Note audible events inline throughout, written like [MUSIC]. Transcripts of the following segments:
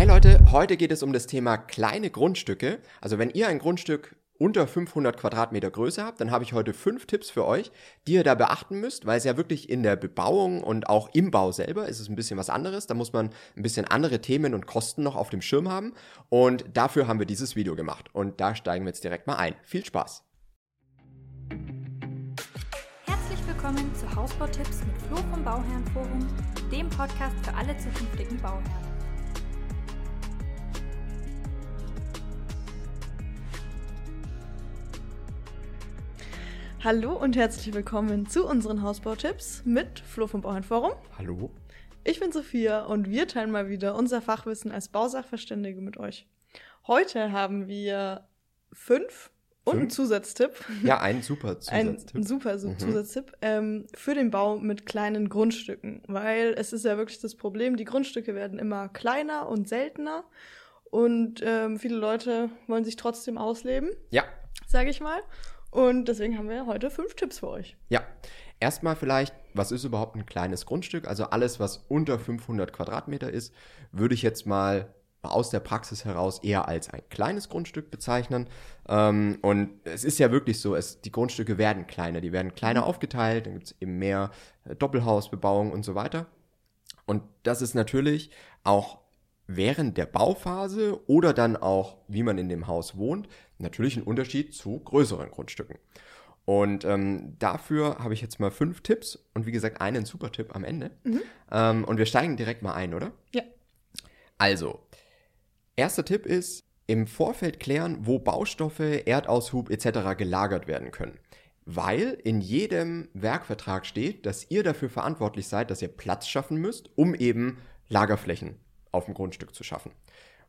Hey Leute, heute geht es um das Thema kleine Grundstücke. Also wenn ihr ein Grundstück unter 500 Quadratmeter Größe habt, dann habe ich heute fünf Tipps für euch, die ihr da beachten müsst, weil es ja wirklich in der Bebauung und auch im Bau selber ist es ein bisschen was anderes. Da muss man ein bisschen andere Themen und Kosten noch auf dem Schirm haben. Und dafür haben wir dieses Video gemacht. Und da steigen wir jetzt direkt mal ein. Viel Spaß! Herzlich willkommen zu Hausbautipps mit Flo vom Bauherrenforum, dem Podcast für alle zukünftigen Bauherren. Hallo und herzlich willkommen zu unseren Hausbautipps mit Flo vom Bauernforum. Hallo. Ich bin Sophia und wir teilen mal wieder unser Fachwissen als Bausachverständige mit euch. Heute haben wir fünf und einen? Zusatztipp. Ja, ein super [LAUGHS] Ein Zusatztipp. super so Mhm. Zusatztipp ähm, für den Bau mit kleinen Grundstücken, weil es ist ja wirklich das Problem, die Grundstücke werden immer kleiner und seltener und ähm, viele Leute wollen sich trotzdem ausleben, Ja, sage ich mal. Und deswegen haben wir heute fünf Tipps für euch. Ja, erstmal vielleicht, was ist überhaupt ein kleines Grundstück? Also alles, was unter 500 Quadratmeter ist, würde ich jetzt mal aus der Praxis heraus eher als ein kleines Grundstück bezeichnen. Ähm, und es ist ja wirklich so, es, die Grundstücke werden kleiner, die werden kleiner aufgeteilt, dann gibt es eben mehr äh, Doppelhausbebauung und so weiter. Und das ist natürlich auch während der Bauphase oder dann auch, wie man in dem Haus wohnt, natürlich ein Unterschied zu größeren Grundstücken. Und ähm, dafür habe ich jetzt mal fünf Tipps und wie gesagt einen super Tipp am Ende. Ähm, und wir steigen direkt mal ein, oder? Ja. Also, erster Tipp ist, im Vorfeld klären, wo Baustoffe, Erdaushub etc. gelagert werden können. Weil in jedem Werkvertrag steht, dass ihr dafür verantwortlich seid, dass ihr Platz schaffen müsst, um eben Lagerflächen auf dem Grundstück zu schaffen.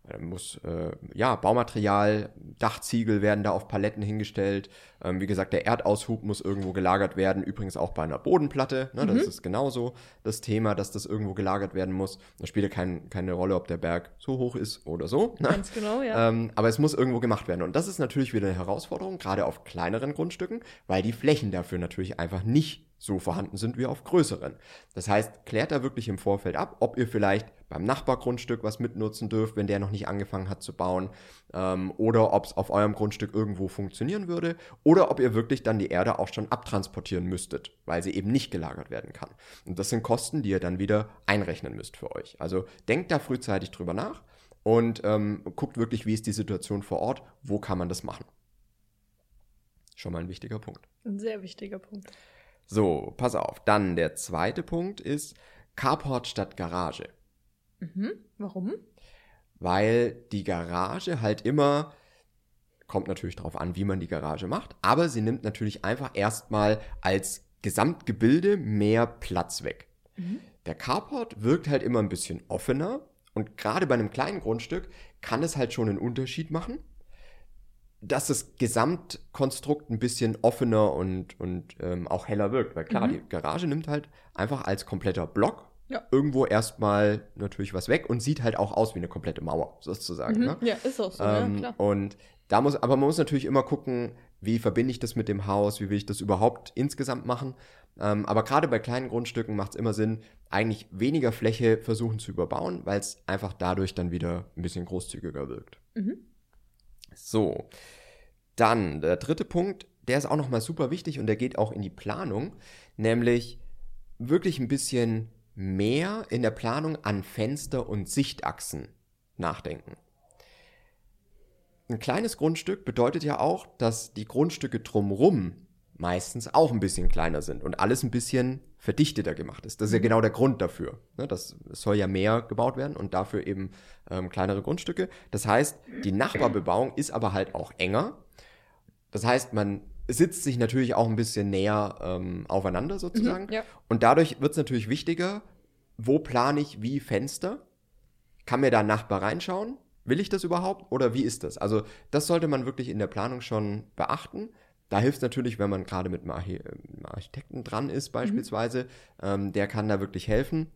Da muss, äh, ja, Baumaterial, Dachziegel werden da auf Paletten hingestellt. Ähm, wie gesagt, der Erdaushub muss irgendwo gelagert werden. Übrigens auch bei einer Bodenplatte. Ne, Das ist genauso das Thema, dass das irgendwo gelagert werden muss. Da spielt ja kein, keine Rolle, ob der Berg so hoch ist oder so. Ne? Ganz genau, ja. Ähm, aber es muss irgendwo gemacht werden. Und das ist natürlich wieder eine Herausforderung, gerade auf kleineren Grundstücken, weil die Flächen dafür natürlich einfach nicht so vorhanden sind wie auf größeren. Das heißt, klärt da wirklich im Vorfeld ab, ob ihr vielleicht beim Nachbargrundstück was mitnutzen dürft, wenn der noch nicht angefangen hat zu bauen, ähm, oder ob es auf eurem Grundstück irgendwo funktionieren würde, oder ob ihr wirklich dann die Erde auch schon abtransportieren müsstet, weil sie eben nicht gelagert werden kann. Und das sind Kosten, die ihr dann wieder einrechnen müsst für euch. Also denkt da frühzeitig drüber nach und ähm, guckt wirklich, wie ist die Situation vor Ort, wo kann man das machen. Schon mal ein wichtiger Punkt. Ein sehr wichtiger Punkt. So, pass auf. Dann der zweite Punkt ist Carport statt Garage. Mhm. Warum? Weil die Garage halt immer, kommt natürlich darauf an, wie man die Garage macht, aber sie nimmt natürlich einfach erstmal als Gesamtgebilde mehr Platz weg. Der Carport wirkt halt immer ein bisschen offener und gerade bei einem kleinen Grundstück kann es halt schon einen Unterschied machen, dass das Gesamtkonstrukt ein bisschen offener und, und ähm, auch heller wirkt. Weil klar, Mhm. die Garage nimmt halt einfach als kompletter Block Ja. irgendwo erstmal natürlich was weg und sieht halt auch aus wie eine komplette Mauer, sozusagen. Mhm. Ne? Ja, ist auch so, Ähm, ja, klar. Und da muss, aber man muss natürlich immer gucken, wie verbinde ich das mit dem Haus, wie will ich das überhaupt insgesamt machen. Ähm, aber gerade bei kleinen Grundstücken macht es immer Sinn, eigentlich weniger Fläche versuchen zu überbauen, weil es einfach dadurch dann wieder ein bisschen großzügiger wirkt. Mhm. So, dann der dritte Punkt, der ist auch nochmal super wichtig und der geht auch in die Planung, nämlich wirklich ein bisschen mehr in der Planung an Fenster und Sichtachsen nachdenken. Ein kleines Grundstück bedeutet ja auch, dass die Grundstücke drumrum meistens auch ein bisschen kleiner sind und alles ein bisschen verdichteter gemacht ist. Das ist ja genau der Grund dafür. Ne? Das es soll ja mehr gebaut werden und dafür eben ähm, kleinere Grundstücke. Das heißt, die Nachbarbebauung ist aber halt auch enger. Das heißt, man sitzt sich natürlich auch ein bisschen näher ähm, aufeinander sozusagen. Mhm, ja. Und dadurch wird es natürlich wichtiger, wo plane ich wie Fenster? Kann mir da ein Nachbar reinschauen? Will ich das überhaupt oder wie ist das? Also das sollte man wirklich in der Planung schon beachten. Da hilft es natürlich, wenn man gerade mit einem Archi einem Architekten dran ist beispielsweise. Ähm, der kann da wirklich helfen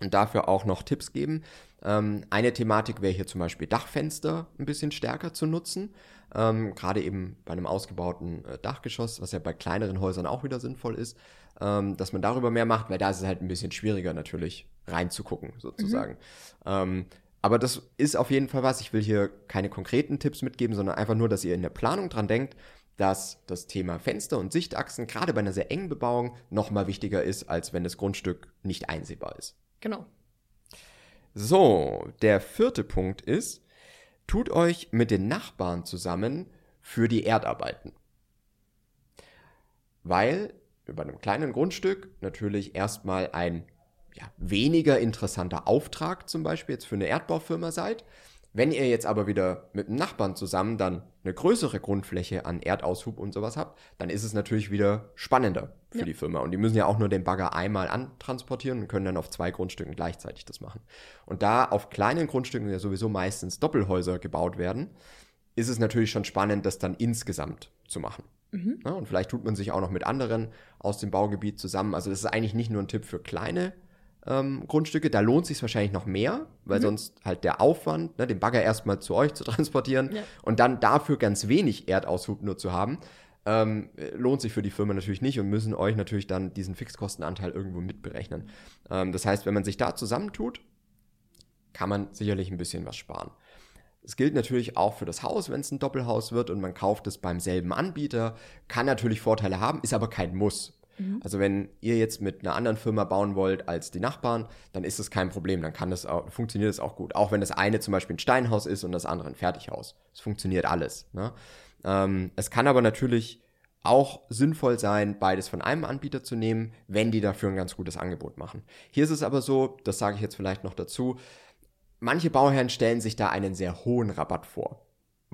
und dafür auch noch Tipps geben. Ähm, eine Thematik wäre hier zum Beispiel Dachfenster ein bisschen stärker zu nutzen. Ähm, gerade eben bei einem ausgebauten äh, Dachgeschoss, was ja bei kleineren Häusern auch wieder sinnvoll ist, ähm, dass man darüber mehr macht, weil da ist es halt ein bisschen schwieriger natürlich reinzugucken sozusagen. Ähm, Aber das ist auf jeden Fall was. Ich will hier keine konkreten Tipps mitgeben, sondern einfach nur, dass ihr in der Planung dran denkt, dass das Thema Fenster und Sichtachsen gerade bei einer sehr engen Bebauung nochmal wichtiger ist, als wenn das Grundstück nicht einsehbar ist. Genau. So, der vierte Punkt ist, tut euch mit den Nachbarn zusammen für die Erdarbeiten. Weil bei einem kleinen Grundstück natürlich erstmal ein ja, weniger interessanter Auftrag zum Beispiel jetzt für eine Erdbaufirma seid. Wenn ihr jetzt aber wieder mit einem Nachbarn zusammen dann eine größere Grundfläche an Erdaushub und sowas habt, dann ist es natürlich wieder spannender für ja. die Firma. Und die müssen ja auch nur den Bagger einmal antransportieren und können dann auf zwei Grundstücken gleichzeitig das machen. Und da auf kleinen Grundstücken ja sowieso meistens Doppelhäuser gebaut werden, ist es natürlich schon spannend, das dann insgesamt zu machen. Mhm. Ja, und vielleicht tut man sich auch noch mit anderen aus dem Baugebiet zusammen. Also das ist eigentlich nicht nur ein Tipp für kleine ähm, Grundstücke, da lohnt sich wahrscheinlich noch mehr, weil mhm. sonst halt der Aufwand, ne, den Bagger erstmal zu euch zu [LAUGHS] transportieren ja. und dann dafür ganz wenig Erdaushub nur zu haben, ähm, lohnt sich für die Firma natürlich nicht und müssen euch natürlich dann diesen Fixkostenanteil irgendwo mitberechnen. Ähm, das heißt, wenn man sich da zusammentut, kann man sicherlich ein bisschen was sparen. Es gilt natürlich auch für das Haus, wenn es ein Doppelhaus wird und man kauft es beim selben Anbieter, kann natürlich Vorteile haben, ist aber kein Muss. Mhm. Also wenn ihr jetzt mit einer anderen Firma bauen wollt als die Nachbarn, dann ist es kein Problem, dann kann das auch, funktioniert es auch gut. Auch wenn das eine zum Beispiel ein Steinhaus ist und das andere ein Fertighaus. Es funktioniert alles. Ne? Ähm, es kann aber natürlich auch sinnvoll sein, beides von einem Anbieter zu nehmen, wenn die dafür ein ganz gutes Angebot machen. Hier ist es aber so, das sage ich jetzt vielleicht noch dazu, manche Bauherren stellen sich da einen sehr hohen Rabatt vor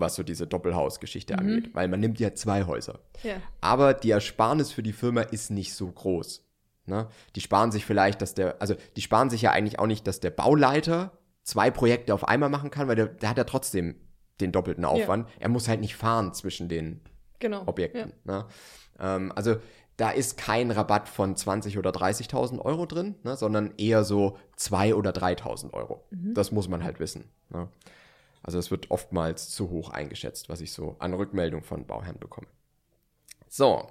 was so diese Doppelhausgeschichte mhm. angeht, weil man nimmt ja zwei Häuser. Ja. Aber die Ersparnis für die Firma ist nicht so groß. Ne? Die sparen sich vielleicht, dass der, also die sparen sich ja eigentlich auch nicht, dass der Bauleiter zwei Projekte auf einmal machen kann, weil der, der hat ja trotzdem den doppelten Aufwand. Ja. Er muss halt nicht fahren zwischen den genau. Objekten. Ja. Ne? Ähm, also da ist kein Rabatt von 20 oder 30.000 Euro drin, ne, sondern eher so 2.000 oder 3.000 Euro. Mhm. Das muss man halt wissen. Ne? Also es wird oftmals zu hoch eingeschätzt, was ich so an Rückmeldung von Bauherren bekomme. So.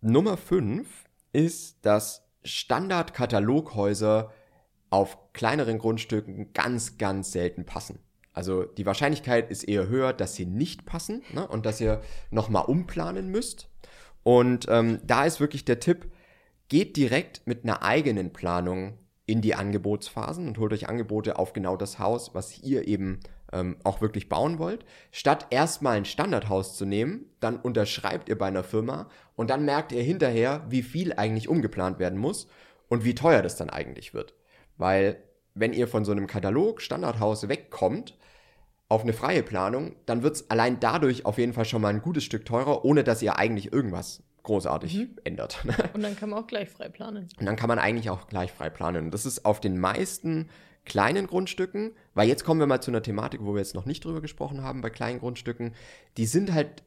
Nummer 5 ist, dass Standardkataloghäuser auf kleineren Grundstücken ganz, ganz selten passen. Also die Wahrscheinlichkeit ist eher höher, dass sie nicht passen ne, und dass ihr nochmal umplanen müsst. Und ähm, da ist wirklich der Tipp, geht direkt mit einer eigenen Planung in die Angebotsphasen und holt euch Angebote auf genau das Haus, was ihr eben ähm, auch wirklich bauen wollt. Statt erstmal ein Standardhaus zu nehmen, dann unterschreibt ihr bei einer Firma und dann merkt ihr hinterher, wie viel eigentlich umgeplant werden muss und wie teuer das dann eigentlich wird. Weil wenn ihr von so einem Katalog Standardhaus wegkommt, auf eine freie Planung, dann wird es allein dadurch auf jeden Fall schon mal ein gutes Stück teurer, ohne dass ihr eigentlich irgendwas großartig mhm. ändert. [LAUGHS] Und dann kann man auch gleich frei planen. Und dann kann man eigentlich auch gleich frei planen. Und das ist auf den meisten kleinen Grundstücken, weil jetzt kommen wir mal zu einer Thematik, wo wir jetzt noch nicht drüber gesprochen haben, bei kleinen Grundstücken, die sind halt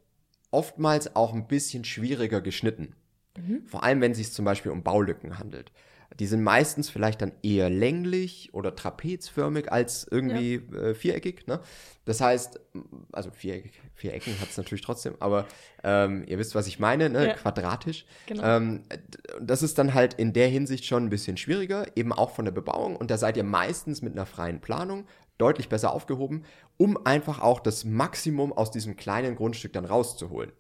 oftmals auch ein bisschen schwieriger geschnitten. Mhm. Vor allem, wenn es sich zum Beispiel um Baulücken handelt. Die sind meistens vielleicht dann eher länglich oder trapezförmig als irgendwie ja. äh, viereckig. Ne? Das heißt, also viereckig, Vierecken hat es natürlich trotzdem, aber ähm, ihr wisst, was ich meine, ne? Ja. quadratisch. Genau. Ähm, das ist dann halt in der Hinsicht schon ein bisschen schwieriger, eben auch von der Bebauung. Und da seid ihr meistens mit einer freien Planung deutlich besser aufgehoben, um einfach auch das Maximum aus diesem kleinen Grundstück dann rauszuholen.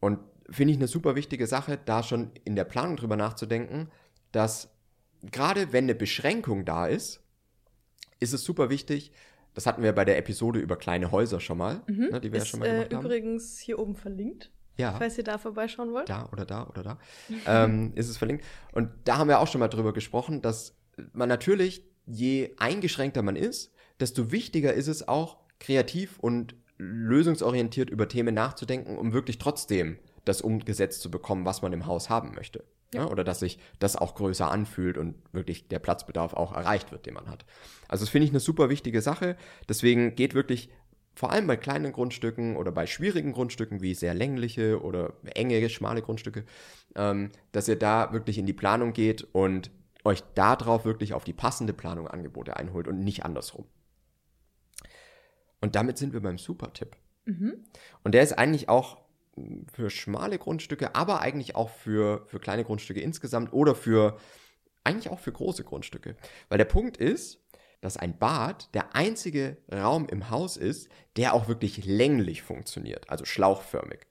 Und finde ich eine super wichtige Sache, da schon in der Planung drüber nachzudenken, dass gerade wenn eine Beschränkung da ist, ist es super wichtig, das hatten wir bei der Episode über kleine Häuser schon mal, mhm. ne, die wir ist, ja schon mal gemacht äh, haben. Übrigens hier oben verlinkt. Ja. Falls ihr da vorbeischauen wollt. Da oder da oder da. [LAUGHS] ähm, ist es verlinkt. Und da haben wir auch schon mal drüber gesprochen, dass man natürlich, je eingeschränkter man ist, desto wichtiger ist es auch, kreativ und lösungsorientiert über Themen nachzudenken, um wirklich trotzdem das umgesetzt zu bekommen, was man im Haus haben möchte. Ja. Oder dass sich das auch größer anfühlt und wirklich der Platzbedarf auch erreicht wird, den man hat. Also das finde ich eine super wichtige Sache. Deswegen geht wirklich vor allem bei kleinen Grundstücken oder bei schwierigen Grundstücken wie sehr längliche oder enge, schmale Grundstücke, ähm, dass ihr da wirklich in die Planung geht und euch darauf wirklich auf die passende Planung Angebote einholt und nicht andersrum. Und damit sind wir beim Super-Tipp. Mhm. Und der ist eigentlich auch für schmale Grundstücke, aber eigentlich auch für, für kleine Grundstücke insgesamt oder für eigentlich auch für große Grundstücke. Weil der Punkt ist, dass ein Bad der einzige Raum im Haus ist, der auch wirklich länglich funktioniert, also schlauchförmig.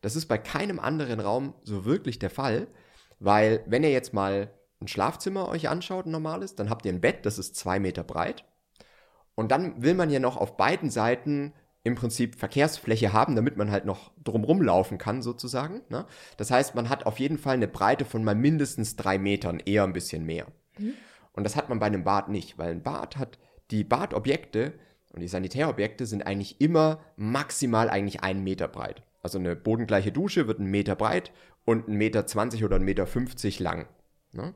Das ist bei keinem anderen Raum so wirklich der Fall, weil wenn ihr jetzt mal ein Schlafzimmer euch anschaut, ein normales, dann habt ihr ein Bett, das ist zwei Meter breit. Und dann will man ja noch auf beiden Seiten im Prinzip Verkehrsfläche haben, damit man halt noch drumrum laufen kann, sozusagen. Ne? Das heißt, man hat auf jeden Fall eine Breite von mal mindestens drei Metern, eher ein bisschen mehr. Mhm. Und das hat man bei einem Bad nicht, weil ein Bad hat die Badobjekte und die Sanitärobjekte sind eigentlich immer maximal eigentlich einen Meter breit. Also eine bodengleiche Dusche wird einen Meter breit und einen Meter zwanzig oder einen Meter fünfzig lang. Ne?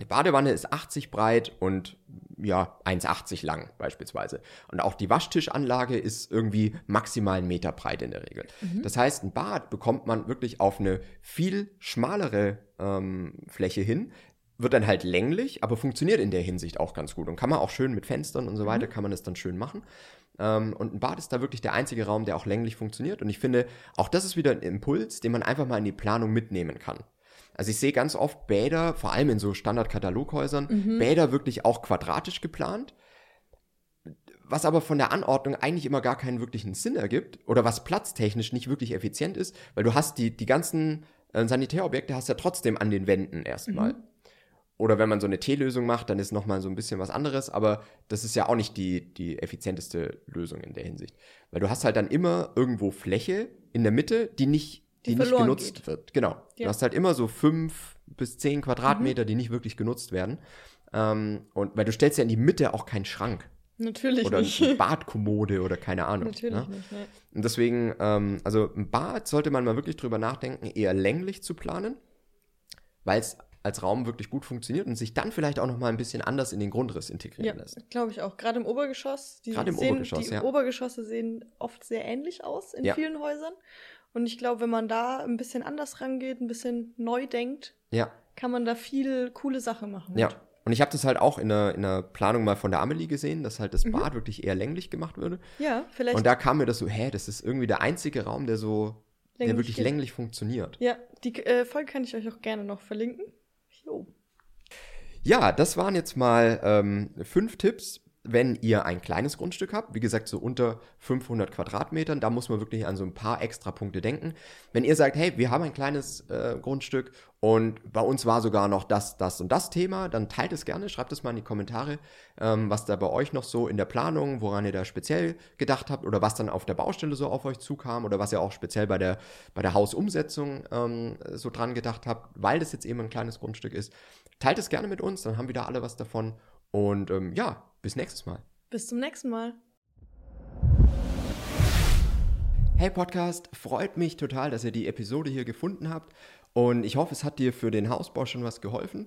Die Badewanne ist 80 breit und ja, 1,80 lang beispielsweise. Und auch die Waschtischanlage ist irgendwie maximal einen Meter breit in der Regel. Mhm. Das heißt, ein Bad bekommt man wirklich auf eine viel schmalere ähm, Fläche hin, wird dann halt länglich, aber funktioniert in der Hinsicht auch ganz gut. Und kann man auch schön mit Fenstern und so weiter, mhm. kann man das dann schön machen. Ähm, und ein Bad ist da wirklich der einzige Raum, der auch länglich funktioniert. Und ich finde, auch das ist wieder ein Impuls, den man einfach mal in die Planung mitnehmen kann. Also ich sehe ganz oft Bäder, vor allem in so Standard-Kataloghäusern, mhm. Bäder wirklich auch quadratisch geplant, was aber von der Anordnung eigentlich immer gar keinen wirklichen Sinn ergibt oder was platztechnisch nicht wirklich effizient ist, weil du hast die, die ganzen äh, Sanitärobjekte hast ja trotzdem an den Wänden erstmal. Mhm. Oder wenn man so eine T-Lösung macht, dann ist nochmal so ein bisschen was anderes, aber das ist ja auch nicht die, die effizienteste Lösung in der Hinsicht. Weil du hast halt dann immer irgendwo Fläche in der Mitte, die nicht die, die nicht genutzt geht. wird. Genau. Ja. Du hast halt immer so fünf bis zehn Quadratmeter, mhm. die nicht wirklich genutzt werden. Ähm, und weil du stellst ja in die Mitte auch keinen Schrank. Natürlich oder nicht. eine [LAUGHS] Badkommode oder keine Ahnung. Natürlich ne? nicht, ne? Und deswegen, ähm, also ein Bad sollte man mal wirklich drüber nachdenken, eher länglich zu planen, weil es als Raum wirklich gut funktioniert und sich dann vielleicht auch noch mal ein bisschen anders in den Grundriss integrieren ja, lässt. glaube ich auch. Gerade im Obergeschoss. Die Gerade im sehen, Obergeschoss, die ja. Obergeschosse sehen oft sehr ähnlich aus in ja. vielen Häusern. Und ich glaube, wenn man da ein bisschen anders rangeht, ein bisschen neu denkt, ja. kann man da viel coole Sachen machen. Ja. Und ich habe das halt auch in der, in der Planung mal von der Amelie gesehen, dass halt das mhm. Bad wirklich eher länglich gemacht würde. Ja, vielleicht. Und da kam mir das so, hä, das ist irgendwie der einzige Raum, der so, länglich der wirklich geht. länglich funktioniert. Ja, die äh, Folge kann ich euch auch gerne noch verlinken. Jo. Ja, das waren jetzt mal ähm, fünf Tipps, wenn ihr ein kleines Grundstück habt, wie gesagt, so unter 500 Quadratmetern, da muss man wirklich an so ein paar extra Punkte denken. Wenn ihr sagt, hey, wir haben ein kleines äh, Grundstück und bei uns war sogar noch das, das und das Thema, dann teilt es gerne, schreibt es mal in die Kommentare, ähm, was da bei euch noch so in der Planung, woran ihr da speziell gedacht habt oder was dann auf der Baustelle so auf euch zukam oder was ihr auch speziell bei der, bei der Hausumsetzung ähm, so dran gedacht habt, weil das jetzt eben ein kleines Grundstück ist. Teilt es gerne mit uns, dann haben wir da alle was davon. Und ähm, ja, bis nächstes Mal. Bis zum nächsten Mal. Hey Podcast, freut mich total, dass ihr die Episode hier gefunden habt und ich hoffe, es hat dir für den Hausbau schon was geholfen.